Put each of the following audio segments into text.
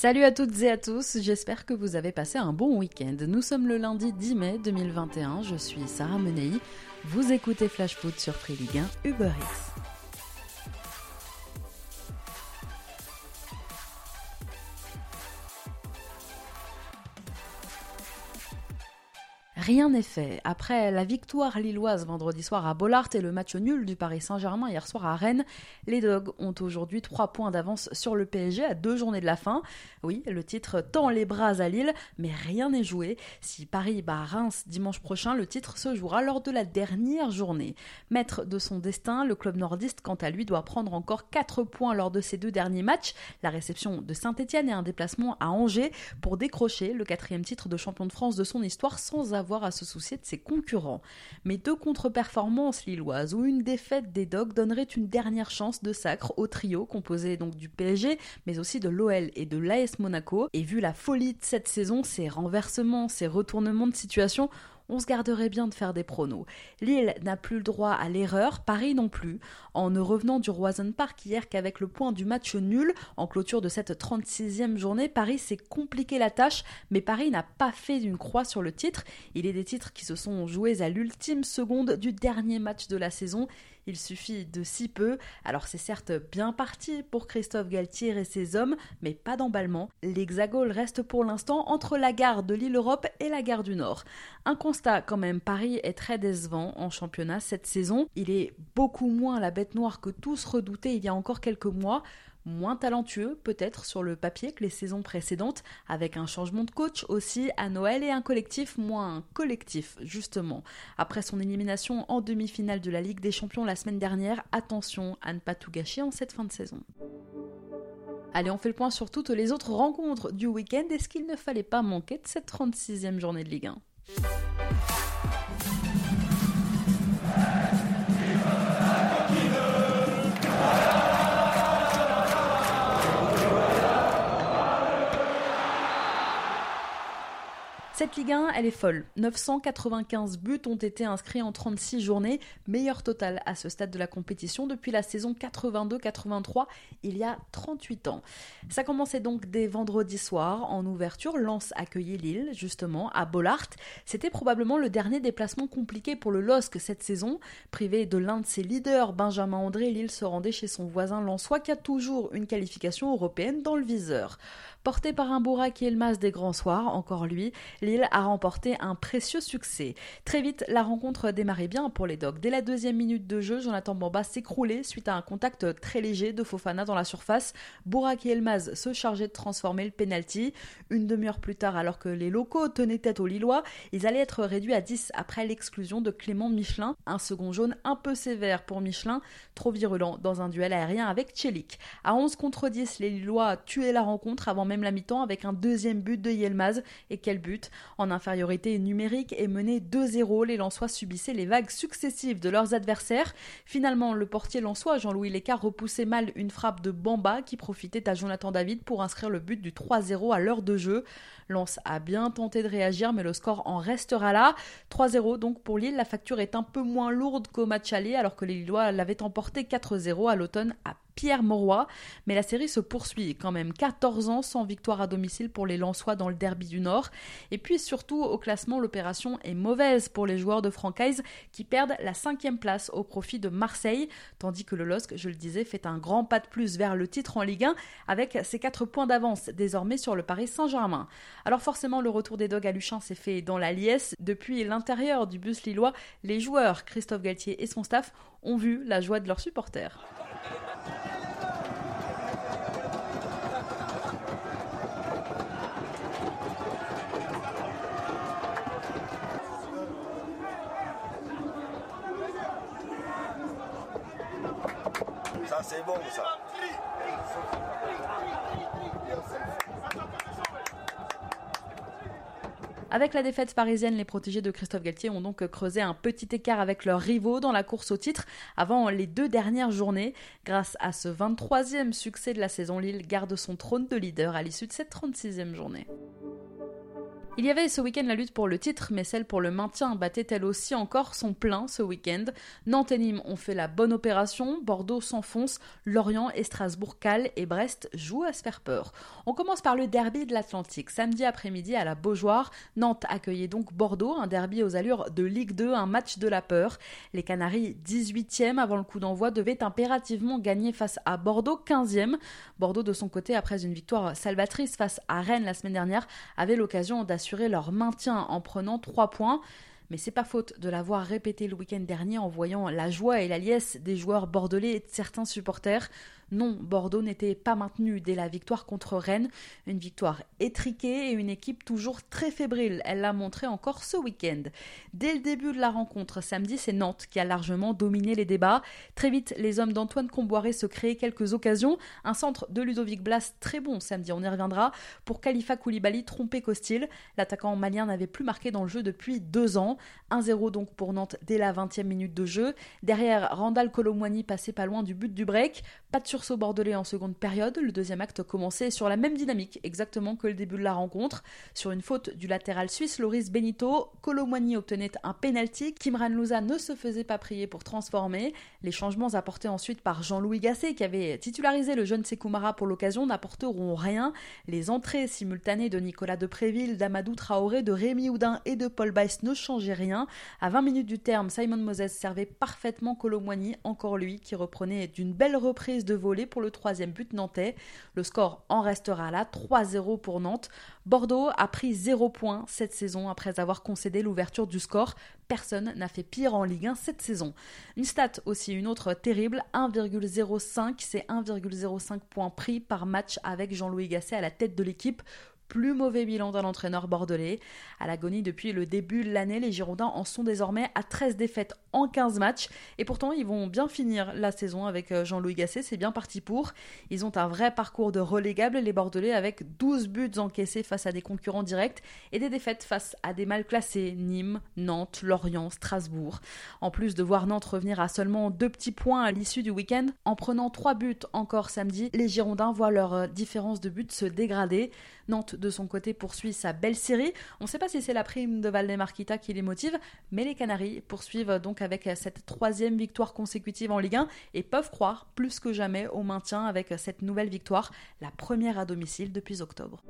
Salut à toutes et à tous, j'espère que vous avez passé un bon week-end. Nous sommes le lundi 10 mai 2021, je suis Sarah Menei, vous écoutez Flash Foot sur Free Ligue 1 Uber. Rien n'est fait. Après la victoire lilloise vendredi soir à Bollard et le match nul du Paris Saint-Germain hier soir à Rennes, les Dogs ont aujourd'hui 3 points d'avance sur le PSG à deux journées de la fin. Oui, le titre tend les bras à Lille, mais rien n'est joué. Si Paris bat Reims dimanche prochain, le titre se jouera lors de la dernière journée. Maître de son destin, le club nordiste, quant à lui, doit prendre encore 4 points lors de ses deux derniers matchs, la réception de Saint-Etienne et un déplacement à Angers, pour décrocher le quatrième titre de champion de France de son histoire sans avoir à se soucier de ses concurrents. Mais deux contre-performances lilloises ou une défaite des Dogs donnerait une dernière chance de sacre au trio composé donc du PSG, mais aussi de l'OL et de l'AS Monaco. Et vu la folie de cette saison, ces renversements, ces retournements de situation, on se garderait bien de faire des pronos. Lille n'a plus le droit à l'erreur, Paris non plus. En ne revenant du Roison Park hier qu'avec le point du match nul, en clôture de cette 36e journée, Paris s'est compliqué la tâche, mais Paris n'a pas fait d'une croix sur le titre. Il est des titres qui se sont joués à l'ultime seconde du dernier match de la saison. Il suffit de si peu. Alors c'est certes bien parti pour Christophe Galtier et ses hommes, mais pas d'emballement. L'Hexagone reste pour l'instant entre la gare de l'île Europe et la gare du Nord. Un constat quand même, Paris est très décevant en championnat cette saison. Il est beaucoup moins la bête noire que tous redoutaient il y a encore quelques mois moins talentueux peut-être sur le papier que les saisons précédentes, avec un changement de coach aussi à Noël et un collectif moins collectif justement. Après son élimination en demi-finale de la Ligue des Champions la semaine dernière, attention à ne pas tout gâcher en cette fin de saison. Allez, on fait le point sur toutes les autres rencontres du week-end. Est-ce qu'il ne fallait pas manquer de cette 36e journée de Ligue 1 Cette Ligue 1, elle est folle. 995 buts ont été inscrits en 36 journées, meilleur total à ce stade de la compétition depuis la saison 82-83, il y a 38 ans. Ça commençait donc dès vendredi soir, en ouverture, Lens accueillait Lille, justement, à Bollard. C'était probablement le dernier déplacement compliqué pour le LOSC cette saison. Privé de l'un de ses leaders, Benjamin André, Lille se rendait chez son voisin lensois qui a toujours une qualification européenne dans le viseur. Porté par un Bourak Elmas des grands soirs, encore lui, Lille a remporté un précieux succès. Très vite, la rencontre démarrait bien pour les Dogs. Dès la deuxième minute de jeu, Jonathan Bamba s'écroulait suite à un contact très léger de Fofana dans la surface. Bourak Elmaz se chargeait de transformer le penalty. Une demi-heure plus tard, alors que les locaux tenaient tête aux Lillois, ils allaient être réduits à 10 après l'exclusion de Clément Michelin. Un second jaune un peu sévère pour Michelin, trop virulent dans un duel aérien avec Tchelik. À 11 contre 10, les Lillois tuaient la rencontre avant même la mi-temps avec un deuxième but de Yelmaz. Et quel but En infériorité numérique et mené 2-0, les Lensois subissaient les vagues successives de leurs adversaires. Finalement, le portier lensois Jean-Louis Lécart repoussait mal une frappe de Bamba qui profitait à Jonathan David pour inscrire le but du 3-0 à l'heure de jeu. Lens a bien tenté de réagir, mais le score en restera là. 3-0 donc pour Lille. La facture est un peu moins lourde qu'au match aller, alors que les Lillois l'avaient emporté 4-0 à l'automne à Pierre Mauroy. Mais la série se poursuit quand même. 14 ans sans victoire à domicile pour les Lensois dans le derby du Nord. Et puis surtout au classement, l'opération est mauvaise pour les joueurs de Francaise qui perdent la cinquième place au profit de Marseille, tandis que le LOSC, je le disais, fait un grand pas de plus vers le titre en Ligue 1 avec ses 4 points d'avance désormais sur le Paris Saint-Germain. Alors forcément, le retour des Dogs à Luchin s'est fait dans la liesse. Depuis l'intérieur du bus lillois, les joueurs, Christophe Galtier et son staff, ont vu la joie de leurs supporters. Ça, c'est bon, ça. Avec la défaite parisienne, les protégés de Christophe Galtier ont donc creusé un petit écart avec leurs rivaux dans la course au titre avant les deux dernières journées. Grâce à ce 23e succès de la saison, Lille garde son trône de leader à l'issue de cette 36e journée. Il y avait ce week-end la lutte pour le titre, mais celle pour le maintien battait elle aussi encore son plein ce week-end? Nantes et Nîmes ont fait la bonne opération, Bordeaux s'enfonce, Lorient et Strasbourg calent et Brest jouent à se faire peur. On commence par le derby de l'Atlantique. Samedi après-midi à la Beaujoire, Nantes accueillait donc Bordeaux, un derby aux allures de Ligue 2, un match de la peur. Les Canaries, 18e avant le coup d'envoi, devaient impérativement gagner face à Bordeaux, 15e. Bordeaux, de son côté, après une victoire salvatrice face à Rennes la semaine dernière, avait l'occasion d'assurer leur maintien en prenant 3 points mais c'est pas faute de l'avoir répété le week-end dernier en voyant la joie et la liesse des joueurs bordelais et de certains supporters. Non, Bordeaux n'était pas maintenu dès la victoire contre Rennes. Une victoire étriquée et une équipe toujours très fébrile. Elle l'a montré encore ce week-end. Dès le début de la rencontre, samedi, c'est Nantes qui a largement dominé les débats. Très vite, les hommes d'Antoine Comboiré se créaient quelques occasions. Un centre de Ludovic Blas très bon samedi, on y reviendra. Pour Khalifa Koulibaly, trompé Costil. L'attaquant malien n'avait plus marqué dans le jeu depuis deux ans. 1-0 donc pour Nantes dès la 20e minute de jeu. Derrière, Randall Colomwani passait pas loin du but du break. Pas de sursaut bordelais en seconde période. Le deuxième acte commençait sur la même dynamique, exactement que le début de la rencontre. Sur une faute du latéral suisse, Loris Benito, Colomwani obtenait un penalty. Kimran Louza ne se faisait pas prier pour transformer. Les changements apportés ensuite par Jean-Louis Gasset, qui avait titularisé le jeune Sekoumara pour l'occasion, n'apporteront rien. Les entrées simultanées de Nicolas Depréville, d'Amadou Traoré, de Rémi Houdin et de Paul Weiss ne changeaient rien. À 20 minutes du terme, Simon Moses servait parfaitement Colomwani, encore lui, qui reprenait d'une belle reprise de volée pour le troisième but nantais. Le score en restera là, 3-0 pour Nantes. Bordeaux a pris 0 points cette saison après avoir concédé l'ouverture du score. Personne n'a fait pire en Ligue 1 cette saison. Une stat aussi, une autre terrible, 1,05, c'est 1,05 points pris par match avec Jean-Louis Gasset à la tête de l'équipe plus mauvais bilan d'un entraîneur bordelais. À l'agonie depuis le début de l'année, les Girondins en sont désormais à 13 défaites en 15 matchs. Et pourtant, ils vont bien finir la saison avec euh, Jean-Louis Gasset. C'est bien parti pour. Ils ont un vrai parcours de relégable, les Bordelais, avec 12 buts encaissés face à des concurrents directs et des défaites face à des mal classés Nîmes, Nantes, Lorient, Strasbourg. En plus de voir Nantes revenir à seulement deux petits points à l'issue du week-end, en prenant trois buts encore samedi, les Girondins voient leur euh, différence de but se dégrader. Nantes, de son côté, poursuit sa belle série. On ne sait pas si c'est la prime de Valdemarquita qui les motive, mais les Canaries poursuivent donc avec cette troisième victoire consécutive en Ligue 1 et peuvent croire plus que jamais au maintien avec cette nouvelle victoire, la première à domicile depuis octobre.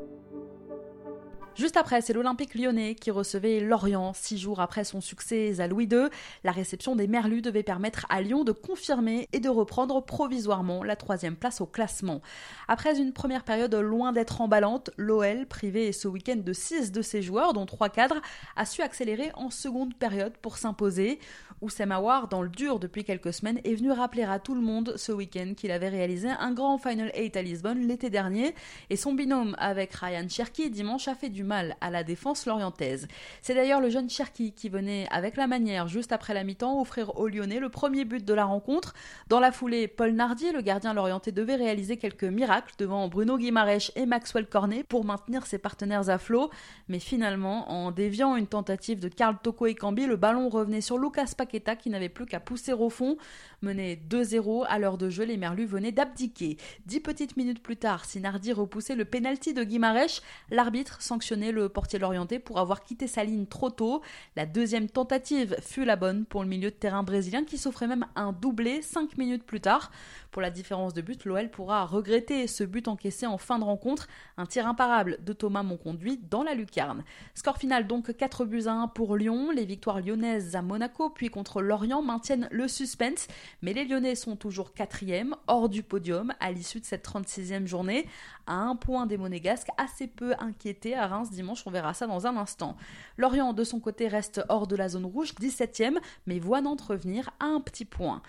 Juste après, c'est l'Olympique lyonnais qui recevait Lorient six jours après son succès à Louis II. La réception des Merlus devait permettre à Lyon de confirmer et de reprendre provisoirement la troisième place au classement. Après une première période loin d'être emballante, l'OL, privé ce week-end de six de ses joueurs, dont trois cadres, a su accélérer en seconde période pour s'imposer. Oussem Aouar, dans le dur depuis quelques semaines, est venu rappeler à tout le monde ce week-end qu'il avait réalisé un grand Final 8 à Lisbonne l'été dernier et son binôme avec Ryan Cherky dimanche a fait du à la défense lorientaise. C'est d'ailleurs le jeune Cherky qui venait avec la manière juste après la mi-temps offrir aux Lyonnais le premier but de la rencontre. Dans la foulée, Paul Nardier, le gardien lorientais, devait réaliser quelques miracles devant Bruno Guimarèche et Maxwell Cornet pour maintenir ses partenaires à flot, mais finalement, en déviant une tentative de Karl Toko et Cambi, le ballon revenait sur Lucas Paquet qui n'avait plus qu'à pousser au fond. Mené 2-0 à l'heure de jeu, les Merlus venaient d'abdiquer. Dix petites minutes plus tard, Sinardi repoussait le penalty de Guimarèche. L'arbitre le portier lorienté pour avoir quitté sa ligne trop tôt. La deuxième tentative fut la bonne pour le milieu de terrain brésilien qui s'offrait même un doublé cinq minutes plus tard. Pour la différence de but, l'OL pourra regretter ce but encaissé en fin de rencontre, un tir imparable de Thomas Monconduit dans la lucarne. Score final donc 4 buts à 1 pour Lyon. Les victoires lyonnaises à Monaco puis contre Lorient maintiennent le suspense, mais les Lyonnais sont toujours quatrième, hors du podium à l'issue de cette 36e journée, à un point des Monégasques, assez peu inquiétés à Reims dimanche, on verra ça dans un instant. Lorient de son côté reste hors de la zone rouge, 17e, mais voit Nantes revenir à un petit point.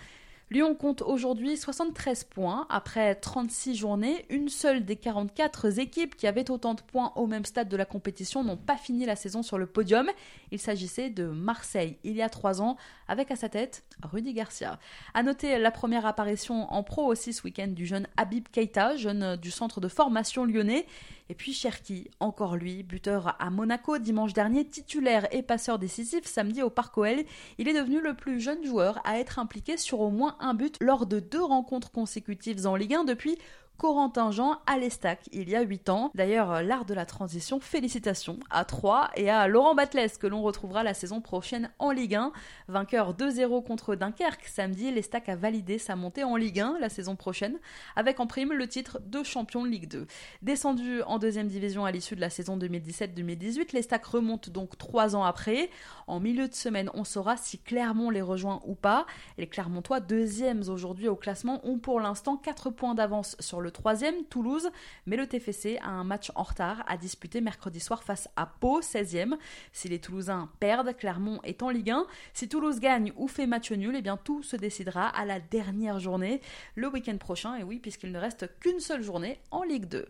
Lyon compte aujourd'hui 73 points après 36 journées. Une seule des 44 équipes qui avaient autant de points au même stade de la compétition n'ont pas fini la saison sur le podium. Il s'agissait de Marseille il y a trois ans, avec à sa tête Rudy Garcia. À noter la première apparition en pro aussi ce week-end du jeune Habib Keita, jeune du centre de formation lyonnais. Et puis Cherki, encore lui, buteur à Monaco dimanche dernier, titulaire et passeur décisif samedi au Parc OL. Il est devenu le plus jeune joueur à être impliqué sur au moins un but lors de deux rencontres consécutives en Ligue 1 depuis Corentin Jean à l'Estac il y a 8 ans. D'ailleurs, l'art de la transition, félicitations à 3 et à Laurent Batles que l'on retrouvera la saison prochaine en Ligue 1. Vainqueur 2-0 contre Dunkerque samedi, l'Estac a validé sa montée en Ligue 1 la saison prochaine avec en prime le titre de champion de Ligue 2. Descendu en deuxième division à l'issue de la saison 2017-2018, l'Estac remonte donc 3 ans après. En milieu de semaine, on saura si Clermont les rejoint ou pas. Les Clermontois, deuxièmes aujourd'hui au classement, ont pour l'instant 4 points d'avance sur le troisième, Toulouse, mais le TFC a un match en retard à disputer mercredi soir face à Pau, 16e. Si les Toulousains perdent, Clermont est en Ligue 1. Si Toulouse gagne ou fait match nul, eh bien tout se décidera à la dernière journée, le week-end prochain, et oui, puisqu'il ne reste qu'une seule journée en Ligue 2.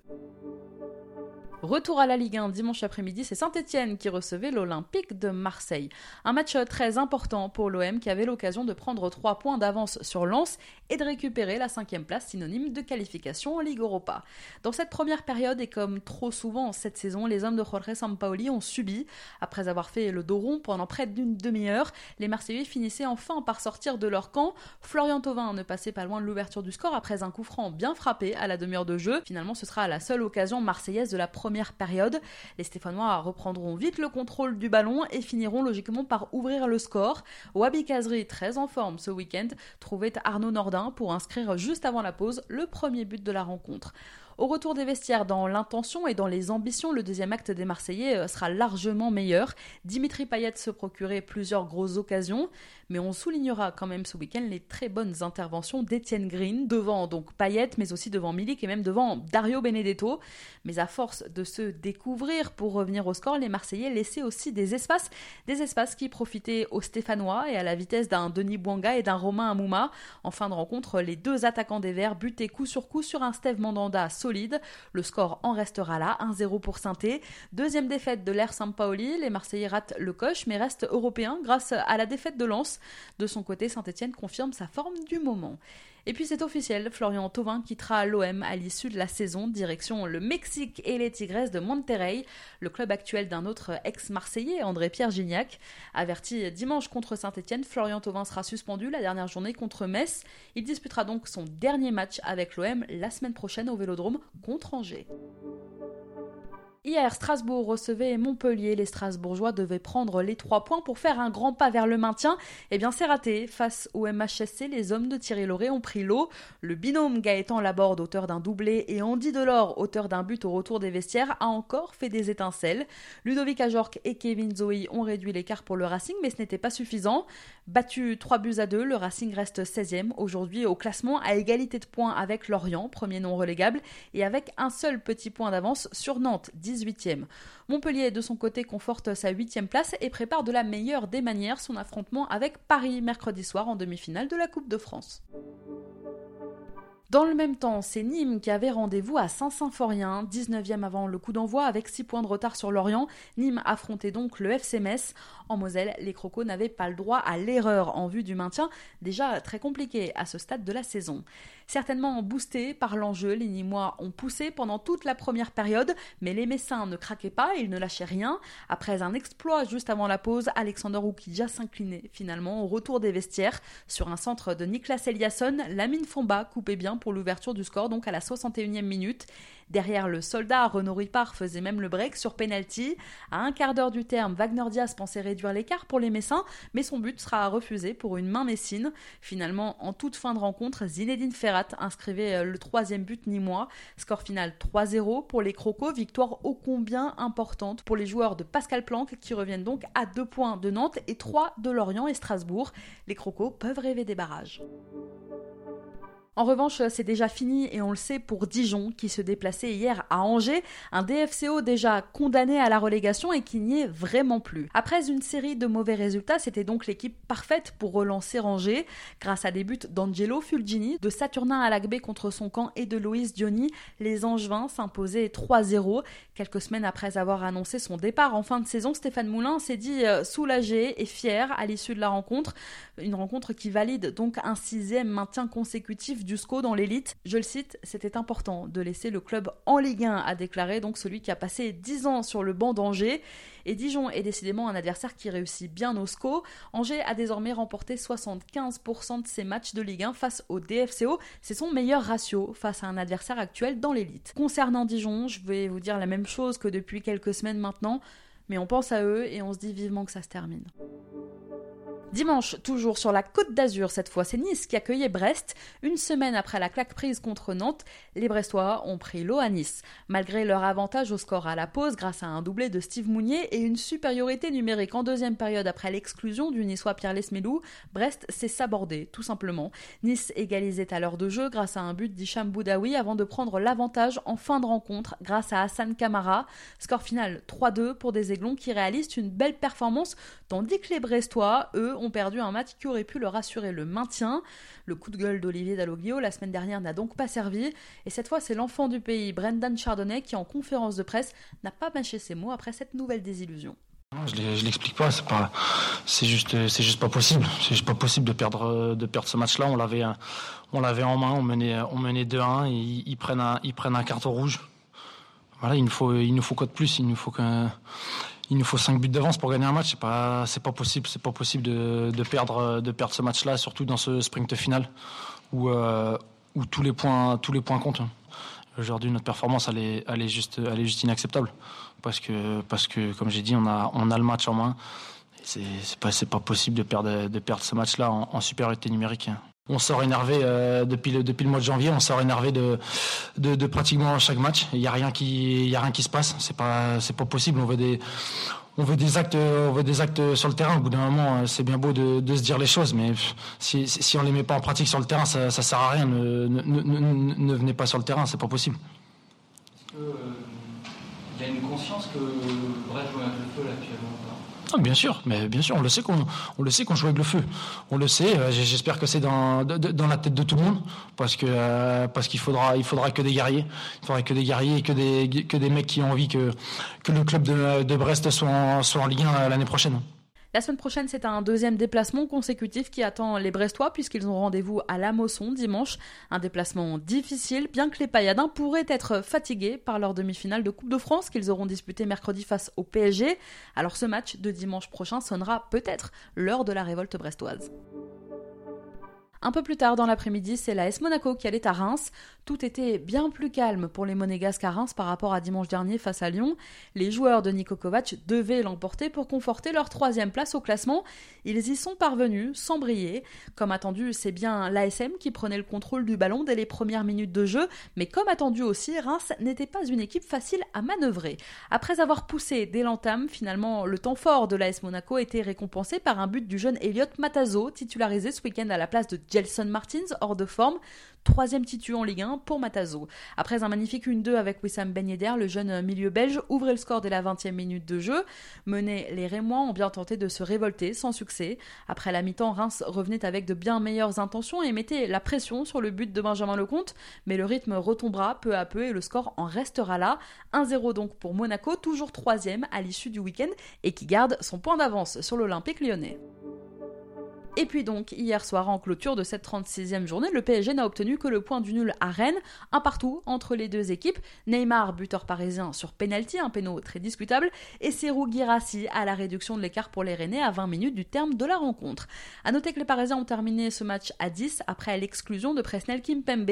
Retour à la Ligue 1 dimanche après-midi, c'est Saint-Etienne qui recevait l'Olympique de Marseille. Un match très important pour l'OM qui avait l'occasion de prendre 3 points d'avance sur Lens et de récupérer la cinquième place synonyme de qualification en Ligue Europa. Dans cette première période, et comme trop souvent cette saison, les hommes de Jorge Sampaoli ont subi. Après avoir fait le dos rond pendant près d'une demi-heure, les Marseillais finissaient enfin par sortir de leur camp. Florian Thauvin ne passait pas loin de l'ouverture du score après un coup franc bien frappé à la demi-heure de jeu. Finalement, ce sera la seule occasion marseillaise de la première période. Les Stéphanois reprendront vite le contrôle du ballon et finiront logiquement par ouvrir le score. Wabi Kazri, très en forme ce week-end, trouvait Arnaud Nordin pour inscrire juste avant la pause le premier but de la rencontre. Au retour des vestiaires, dans l'intention et dans les ambitions, le deuxième acte des Marseillais euh, sera largement meilleur. Dimitri Payet se procurait plusieurs grosses occasions, mais on soulignera quand même ce week-end les très bonnes interventions d'Etienne Green, devant donc Payet, mais aussi devant Milik et même devant Dario Benedetto. Mais à force de se découvrir pour revenir au score, les Marseillais laissaient aussi des espaces, des espaces qui profitaient aux Stéphanois et à la vitesse d'un Denis Bouanga et d'un Romain Amouma. En fin de rencontre, les deux attaquants des Verts butaient coup sur coup sur un Steve Mandanda le score en restera là, 1-0 pour saint Deuxième défaite de l'Air Sampaoli, les Marseillais ratent le coche mais restent européens grâce à la défaite de Lens. De son côté, Saint-Etienne confirme sa forme du moment. Et puis c'est officiel, Florian Thauvin quittera l'OM à l'issue de la saison, direction le Mexique et les Tigresses de Monterrey, le club actuel d'un autre ex-marseillais, André-Pierre Gignac. Averti dimanche contre Saint-Etienne, Florian Thauvin sera suspendu la dernière journée contre Metz. Il disputera donc son dernier match avec l'OM la semaine prochaine au Vélodrome contre Angers. Hier, Strasbourg recevait Montpellier. Les Strasbourgeois devaient prendre les trois points pour faire un grand pas vers le maintien. Eh bien, c'est raté. Face au MHSC, les hommes de Thierry Lauré ont pris l'eau. Le binôme Gaëtan Laborde, auteur d'un doublé, et Andy Delors, auteur d'un but au retour des vestiaires, a encore fait des étincelles. Ludovic Ajorc et Kevin Zoe ont réduit l'écart pour le Racing, mais ce n'était pas suffisant. Battu 3 buts à 2, le Racing reste 16e aujourd'hui au classement à égalité de points avec Lorient, premier non relégable, et avec un seul petit point d'avance sur Nantes, 18e. Montpellier, de son côté, conforte sa 8e place et prépare de la meilleure des manières son affrontement avec Paris mercredi soir en demi-finale de la Coupe de France. Dans le même temps, c'est Nîmes qui avait rendez-vous à Saint-Symphorien, 19e avant le coup d'envoi avec 6 points de retard sur Lorient. Nîmes affrontait donc le FC Metz. En Moselle, les Crocos n'avaient pas le droit à l'erreur en vue du maintien, déjà très compliqué à ce stade de la saison. Certainement boostés par l'enjeu, les Nîmois ont poussé pendant toute la première période, mais les Messins ne craquaient pas, ils ne lâchaient rien. Après un exploit juste avant la pause, Alexander Oukidja s'inclinait finalement au retour des vestiaires. Sur un centre de Niklas Eliasson, Lamine Fomba coupait bien pour l'ouverture du score, donc à la 61e minute. Derrière le soldat, Renaud Ripard faisait même le break sur penalty. À un quart d'heure du terme, Wagner Diaz pensait réduire l'écart pour les Messins, mais son but sera refusé pour une main messine. Finalement, en toute fin de rencontre, Zinedine Ferrat inscrivait euh, le troisième but ni moi. Score final 3-0 pour les Crocos, victoire ô combien importante pour les joueurs de Pascal Planck qui reviennent donc à deux points de Nantes et 3 de Lorient et Strasbourg. Les Crocos peuvent rêver des barrages. En revanche, c'est déjà fini et on le sait pour Dijon qui se déplaçait hier à Angers, un DFCO déjà condamné à la relégation et qui n'y est vraiment plus. Après une série de mauvais résultats, c'était donc l'équipe parfaite pour relancer Angers grâce à des buts d'Angelo Fulgini, de Saturnin Alagbé contre son camp et de Loïs Diony. Les Angevins s'imposaient 3-0. Quelques semaines après avoir annoncé son départ en fin de saison, Stéphane Moulin s'est dit euh, soulagé et fier à l'issue de la rencontre. Une rencontre qui valide donc un sixième maintien consécutif du du SCO dans l'élite. Je le cite, c'était important de laisser le club en Ligue 1, a déclaré donc celui qui a passé 10 ans sur le banc d'Angers. Et Dijon est décidément un adversaire qui réussit bien au SCO. Angers a désormais remporté 75% de ses matchs de Ligue 1 face au DFCO. C'est son meilleur ratio face à un adversaire actuel dans l'élite. Concernant Dijon, je vais vous dire la même chose que depuis quelques semaines maintenant, mais on pense à eux et on se dit vivement que ça se termine. Dimanche, toujours sur la côte d'Azur, cette fois c'est Nice qui accueillait Brest. Une semaine après la claque prise contre Nantes, les Brestois ont pris l'eau à Nice. Malgré leur avantage au score à la pause grâce à un doublé de Steve Mounier et une supériorité numérique en deuxième période après l'exclusion du Niçois Pierre Lesmelou, Brest s'est sabordé, tout simplement. Nice égalisait à l'heure de jeu grâce à un but d'Hicham Boudaoui avant de prendre l'avantage en fin de rencontre grâce à Hassan Kamara. Score final 3-2 pour des Aiglons qui réalisent une belle performance tandis que les Brestois, eux, ont perdu un match qui aurait pu leur assurer le maintien. Le coup de gueule d'Olivier Dalloglio la semaine dernière n'a donc pas servi. Et cette fois, c'est l'enfant du pays, Brendan Chardonnay, qui en conférence de presse n'a pas mâché ses mots après cette nouvelle désillusion. Je l'explique pas, c'est juste, c'est juste pas possible. C'est pas possible de perdre, de perdre ce match-là. On l'avait, on l'avait en main, on menait, on menait 2-1 et ils, prennent un, ils prennent un carton rouge. Voilà, il nous faut, il nous faut quoi de plus? Il nous faut qu'un, il nous faut 5 buts d'avance pour gagner un match. C'est pas, c'est pas possible. C'est pas possible de, de, perdre, de perdre ce match-là, surtout dans ce sprint final où, euh, où tous les points, tous les points comptent. Aujourd'hui, notre performance, elle est, juste, est juste inacceptable parce que, parce que, comme j'ai dit, on a, on a le match en main. C'est, c'est pas, c'est pas possible de perdre, de perdre ce match-là en, en supériorité numérique on sort énervé euh, depuis, le, le mois de janvier, on sort énervé de, pratiquement chaque match. Il n'y a rien qui, y a rien qui se passe. C'est pas, pas possible. On veut des, actes, sur le terrain. Au bout d'un moment, euh, c'est bien beau de, se dire les choses, mais si, si on les met pas en pratique sur le terrain, ça, ça sert à rien. Ne, ne, ne, ne venez pas sur le terrain, c'est pas possible. Il y a une conscience que Brest joue un peu actuellement. Bien sûr, mais bien sûr, on le sait qu'on on le sait qu'on joue avec le feu. On le sait. Euh, j'espère que c'est dans, dans la tête de tout le monde, parce que euh, parce qu'il faudra il faudra que des guerriers, il faudra que des guerriers et que des que des mecs qui ont envie que que le club de, de Brest soit en, soit en Ligue 1 l'année prochaine. La semaine prochaine, c'est un deuxième déplacement consécutif qui attend les Brestois puisqu'ils ont rendez-vous à La Mosson dimanche. Un déplacement difficile, bien que les Payadins pourraient être fatigués par leur demi-finale de Coupe de France qu'ils auront disputé mercredi face au PSG. Alors ce match de dimanche prochain sonnera peut-être l'heure de la révolte brestoise. Un peu plus tard dans l'après-midi, c'est la S Monaco qui allait à Reims. Tout était bien plus calme pour les Monégasques à Reims par rapport à dimanche dernier face à Lyon. Les joueurs de Niko Kovac devaient l'emporter pour conforter leur troisième place au classement. Ils y sont parvenus sans briller. Comme attendu, c'est bien l'ASM qui prenait le contrôle du ballon dès les premières minutes de jeu, mais comme attendu aussi, Reims n'était pas une équipe facile à manœuvrer. Après avoir poussé dès l'entame, finalement, le temps fort de l'AS Monaco était récompensé par un but du jeune Elliot Matazo, titularisé ce week-end à la place de Jelson Martins, hors de forme. Troisième titu en Ligue 1 pour Matazo. Après un magnifique 1-2 avec Wissam Ben le jeune milieu belge ouvrait le score dès la 20e minute de jeu. Menés, les Rémois ont bien tenté de se révolter, sans succès. Après la mi-temps, Reims revenait avec de bien meilleures intentions et mettait la pression sur le but de Benjamin Lecomte, mais le rythme retombera peu à peu et le score en restera là. 1-0 donc pour Monaco, toujours troisième à l'issue du week-end et qui garde son point d'avance sur l'Olympique lyonnais. Et puis donc, hier soir, en clôture de cette 36e journée, le PSG n'a obtenu que le point du nul à Rennes, un partout entre les deux équipes. Neymar, buteur parisien sur penalty, un péno très discutable, et Serou Girassi à la réduction de l'écart pour les Rennais à 20 minutes du terme de la rencontre. A noter que les Parisiens ont terminé ce match à 10 après l'exclusion de Presnel Kimpembe.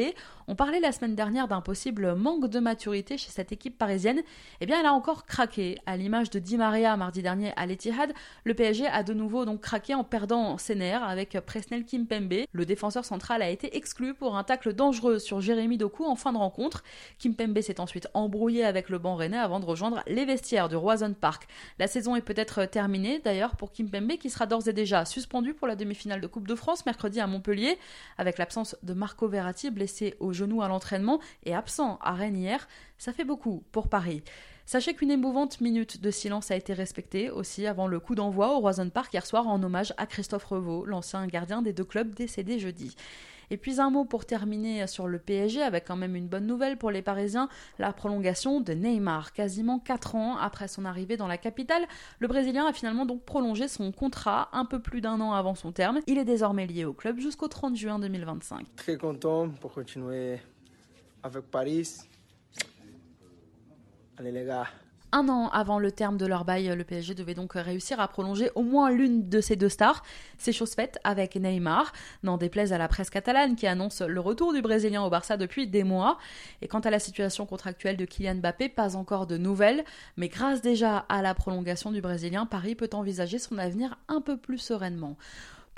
On parlait la semaine dernière d'un possible manque de maturité chez cette équipe parisienne. Eh bien, elle a encore craqué. À l'image de Di Maria mardi dernier à l'Etihad, le PSG a de nouveau donc craqué en perdant ses avec Presnel Kimpembe. Le défenseur central a été exclu pour un tacle dangereux sur Jérémy Doku en fin de rencontre. Kimpembe s'est ensuite embrouillé avec le banc rennais avant de rejoindre les vestiaires de Roison Park. La saison est peut-être terminée d'ailleurs pour Kimpembe qui sera d'ores et déjà suspendu pour la demi-finale de Coupe de France mercredi à Montpellier avec l'absence de Marco Verratti blessé au genou à l'entraînement et absent à Rennes hier. Ça fait beaucoup pour Paris. Sachez qu'une émouvante minute de silence a été respectée aussi avant le coup d'envoi au Roison Park hier soir en hommage à Christophe Revaux, l'ancien gardien des deux clubs décédé jeudi. Et puis un mot pour terminer sur le PSG, avec quand même une bonne nouvelle pour les Parisiens, la prolongation de Neymar. Quasiment 4 ans après son arrivée dans la capitale, le Brésilien a finalement donc prolongé son contrat un peu plus d'un an avant son terme. Il est désormais lié au club jusqu'au 30 juin 2025. Très content pour continuer avec Paris. Un an avant le terme de leur bail, le PSG devait donc réussir à prolonger au moins l'une de ces deux stars. C'est chose faite avec Neymar, n'en déplaise à la presse catalane qui annonce le retour du Brésilien au Barça depuis des mois. Et quant à la situation contractuelle de Kylian Mbappé, pas encore de nouvelles, mais grâce déjà à la prolongation du Brésilien, Paris peut envisager son avenir un peu plus sereinement.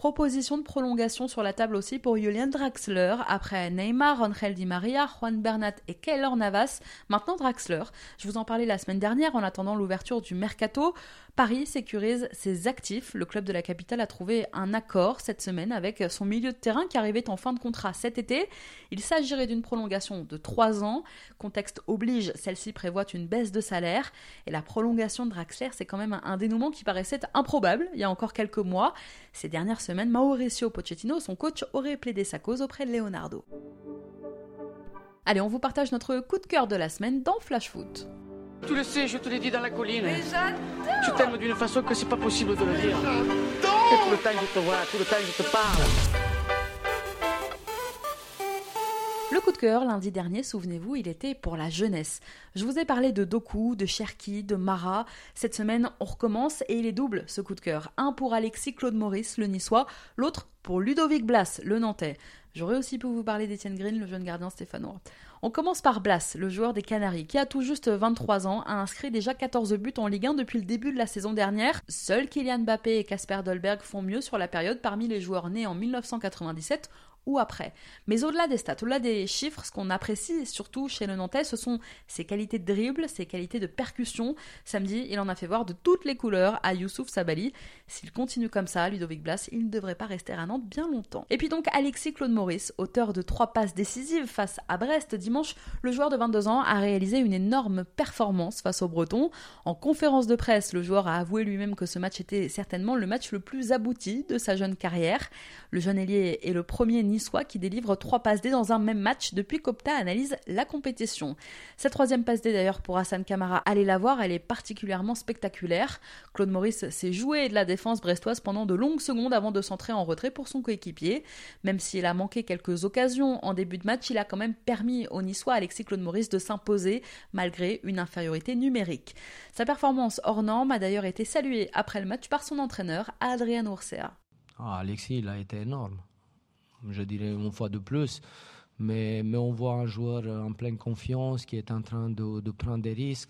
Proposition de prolongation sur la table aussi pour Julian Draxler. Après Neymar, Angel Di Maria, Juan Bernat et Keylor Navas, maintenant Draxler. Je vous en parlais la semaine dernière en attendant l'ouverture du mercato. Paris sécurise ses actifs. Le club de la capitale a trouvé un accord cette semaine avec son milieu de terrain qui arrivait en fin de contrat cet été. Il s'agirait d'une prolongation de 3 ans. Contexte oblige, celle-ci prévoit une baisse de salaire. Et la prolongation de Draxler, c'est quand même un dénouement qui paraissait improbable il y a encore quelques mois. Ces dernières semaines, Mauricio Pochettino, son coach, aurait plaidé sa cause auprès de Leonardo. Allez, on vous partage notre coup de cœur de la semaine dans Flash Foot. Tu le sais, je te l'ai dit dans la colline. Mais Je t'aime d'une façon que c'est pas possible de le dire. Et tout le temps je te vois, tout le temps je te parle. Le coup de cœur, lundi dernier, souvenez-vous, il était pour la jeunesse. Je vous ai parlé de Doku, de Cherki, de Mara. Cette semaine, on recommence et il est double ce coup de cœur. Un pour Alexis Claude Maurice, le niçois, l'autre pour Ludovic Blas, le nantais. J'aurais aussi pu vous parler d'Étienne Green, le jeune gardien stéphanois. On commence par Blas, le joueur des Canaries, qui a tout juste 23 ans, a inscrit déjà 14 buts en Ligue 1 depuis le début de la saison dernière. Seuls Kylian Mbappé et Casper Dolberg font mieux sur la période parmi les joueurs nés en 1997 ou après. Mais au-delà des stats, au-delà des chiffres, ce qu'on apprécie surtout chez le Nantais, ce sont ses qualités de dribble, ses qualités de percussion. Samedi, il en a fait voir de toutes les couleurs à Youssouf Sabali. S'il continue comme ça, Ludovic Blas, il ne devrait pas rester à Nantes bien longtemps. Et puis donc Alexis Claude Maurice, auteur de trois passes décisives face à Brest dimanche, le joueur de 22 ans a réalisé une énorme performance face aux Bretons. En conférence de presse, le joueur a avoué lui-même que ce match était certainement le match le plus abouti de sa jeune carrière. Le jeune ailier est le premier niçois qui délivre trois passes D dans un même match depuis qu'Opta analyse la compétition. Cette troisième passe D d'ailleurs pour Hassan Kamara, allez la voir, elle est particulièrement spectaculaire. Claude Maurice s'est joué de la défense brestoise pendant de longues secondes avant de centrer en retrait pour son coéquipier. Même s'il a manqué quelques occasions en début de match, il a quand même permis au Niçois Alexis Claude Maurice de s'imposer malgré une infériorité numérique. Sa performance hors norme a d'ailleurs été saluée après le match par son entraîneur Adrien Oursea. Ah, Alexis, il a été énorme je dirais une fois de plus. Mais, mais on voit un joueur en pleine confiance qui est en train de, prendre des risques.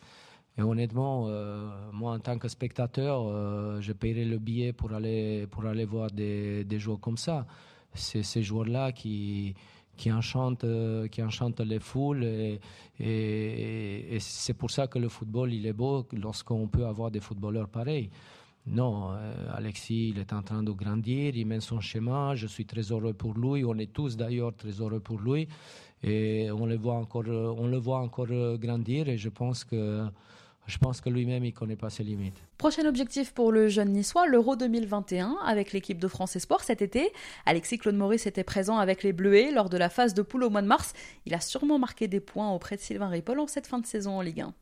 Et honnêtement, euh, moi en tant que spectateur, euh, je paierais le billet pour aller, pour aller voir des, des joueurs comme ça. C'est ces joueurs-là qui, qui, enchantent, qui enchantent les foules. Et, et, et c'est pour ça que le football, il est beau lorsqu'on peut avoir des footballeurs pareils. Non, euh, Alexis, il est en train de grandir, il mène son chemin, je suis très heureux pour lui, on est tous d'ailleurs très heureux pour lui, et on le voit encore, on le voit encore grandir, et je pense que, je pense que lui-même, il connaît pas ses limites. Prochain objectif pour le jeune niçois, l'Euro 2021 avec l'équipe de France Espoir cet été. Alexis Claude Maurice était présent avec les Bleuets lors de la phase de poule au mois de mars. Il a sûrement marqué des points auprès de Sylvain Ripoll en cette fin de saison en Ligue 1.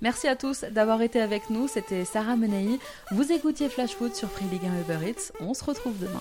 Merci à tous d'avoir été avec nous. C'était Sarah Menei. Vous écoutiez Flash Foot sur Free Ligue 1 Uber Eats. On se retrouve demain.